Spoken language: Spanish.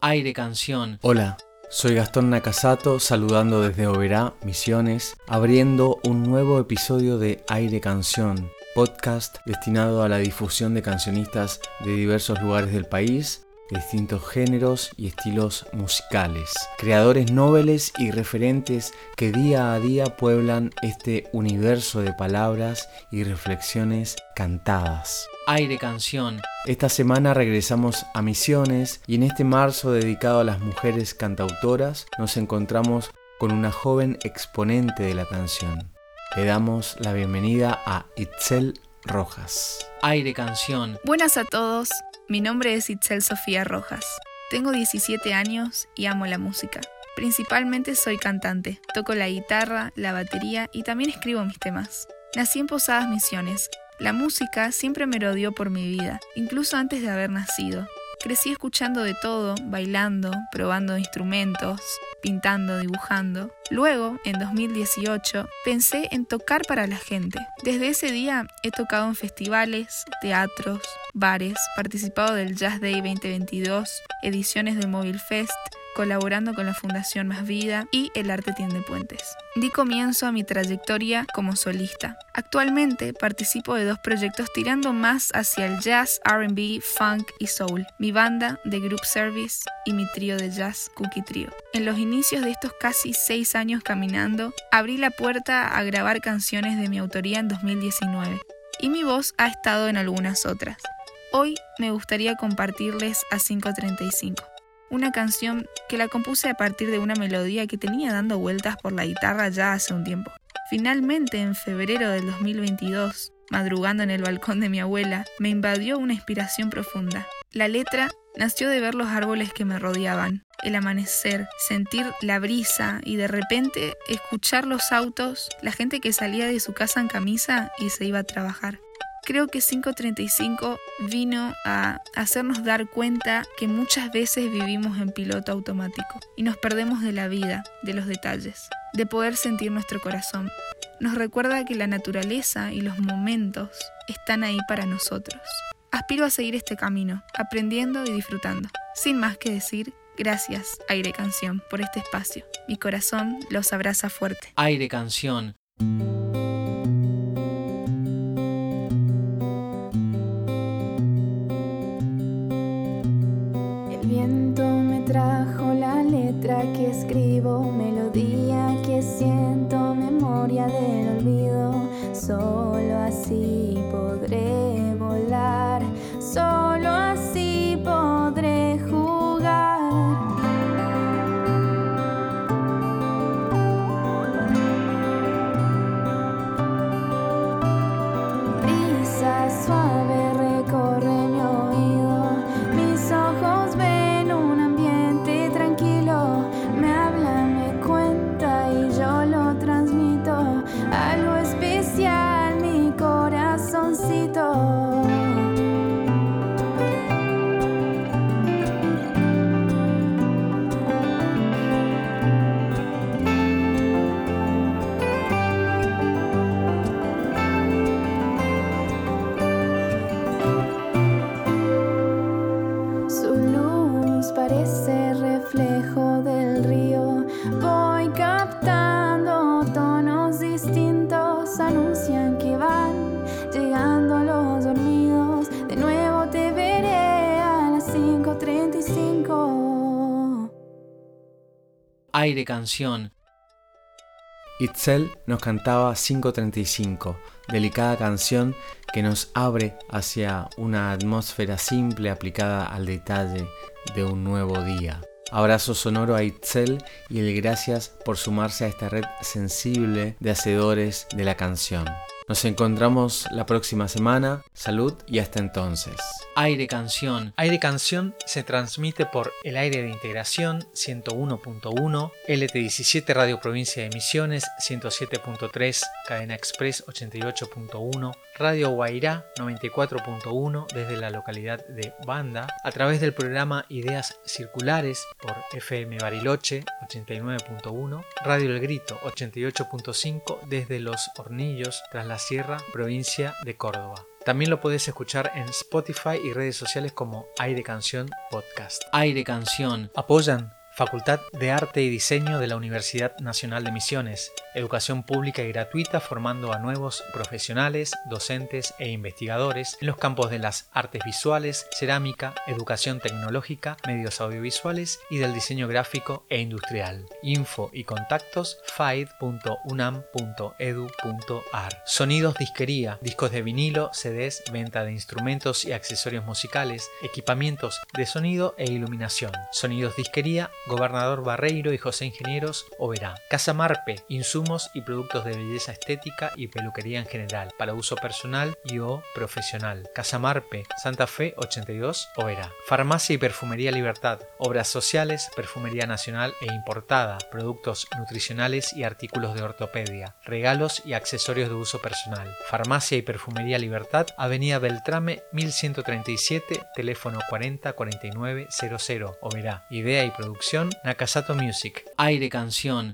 Aire Canción. Hola, soy Gastón Nakasato saludando desde Oberá, Misiones, abriendo un nuevo episodio de Aire Canción, podcast destinado a la difusión de cancionistas de diversos lugares del país distintos géneros y estilos musicales, creadores nobles y referentes que día a día pueblan este universo de palabras y reflexiones cantadas. Aire Canción. Esta semana regresamos a Misiones y en este marzo dedicado a las mujeres cantautoras nos encontramos con una joven exponente de la canción. Le damos la bienvenida a Itzel Rojas. Aire Canción. Buenas a todos. Mi nombre es Itzel Sofía Rojas. Tengo 17 años y amo la música. Principalmente soy cantante, toco la guitarra, la batería y también escribo mis temas. Nací en Posadas Misiones. La música siempre me rodeó por mi vida, incluso antes de haber nacido. Crecí escuchando de todo, bailando, probando instrumentos, pintando, dibujando. Luego, en 2018, pensé en tocar para la gente. Desde ese día he tocado en festivales, teatros, bares, participado del Jazz Day 2022, ediciones de Mobile Fest, colaborando con la Fundación Más Vida y El Arte Tiende Puentes. Di comienzo a mi trayectoria como solista. Actualmente participo de dos proyectos tirando más hacia el jazz, RB, funk y soul, mi banda de Group Service y mi trío de jazz Cookie Trio. En los inicios de estos casi seis años caminando, abrí la puerta a grabar canciones de mi autoría en 2019 y mi voz ha estado en algunas otras. Hoy me gustaría compartirles a 535 una canción que la compuse a partir de una melodía que tenía dando vueltas por la guitarra ya hace un tiempo. Finalmente, en febrero del 2022, madrugando en el balcón de mi abuela, me invadió una inspiración profunda. La letra nació de ver los árboles que me rodeaban, el amanecer, sentir la brisa y de repente escuchar los autos, la gente que salía de su casa en camisa y se iba a trabajar. Creo que 535 vino a hacernos dar cuenta que muchas veces vivimos en piloto automático y nos perdemos de la vida, de los detalles, de poder sentir nuestro corazón. Nos recuerda que la naturaleza y los momentos están ahí para nosotros. Aspiro a seguir este camino, aprendiendo y disfrutando. Sin más que decir, gracias, Aire Canción, por este espacio. Mi corazón los abraza fuerte. Aire Canción. door. Aire Canción. Itzel nos cantaba 535, delicada canción que nos abre hacia una atmósfera simple aplicada al detalle de un nuevo día. Abrazo sonoro a Itzel y el gracias por sumarse a esta red sensible de hacedores de la canción. Nos encontramos la próxima semana. Salud y hasta entonces. Aire Canción. Aire Canción se transmite por el aire de integración 101.1, LT17 Radio Provincia de Misiones 107.3, Cadena Express 88.1, Radio Guairá 94.1 desde la localidad de Banda, a través del programa Ideas Circulares por FM Bariloche 89.1, Radio El Grito 88.5 desde Los Hornillos tras la Sierra, provincia de Córdoba. También lo podés escuchar en Spotify y redes sociales como Aire Canción Podcast. Aire Canción. Apoyan Facultad de Arte y Diseño de la Universidad Nacional de Misiones. Educación pública y gratuita formando a nuevos profesionales, docentes e investigadores en los campos de las artes visuales, cerámica, educación tecnológica, medios audiovisuales y del diseño gráfico e industrial. Info y contactos faid.unam.edu.ar. Sonidos Disquería, discos de vinilo, CDs, venta de instrumentos y accesorios musicales, equipamientos de sonido e iluminación. Sonidos Disquería Gobernador Barreiro y José Ingenieros, Oberá. Casa Marpe, insumos y productos de belleza estética y peluquería en general, para uso personal y o profesional. Casa Marpe, Santa Fe 82, Oberá. Farmacia y Perfumería Libertad, obras sociales, perfumería nacional e importada, productos nutricionales y artículos de ortopedia, regalos y accesorios de uso personal. Farmacia y Perfumería Libertad, Avenida Beltrame 1137, teléfono 40 49 00, Oberá. Idea y Nakasato Music. Aire Canción.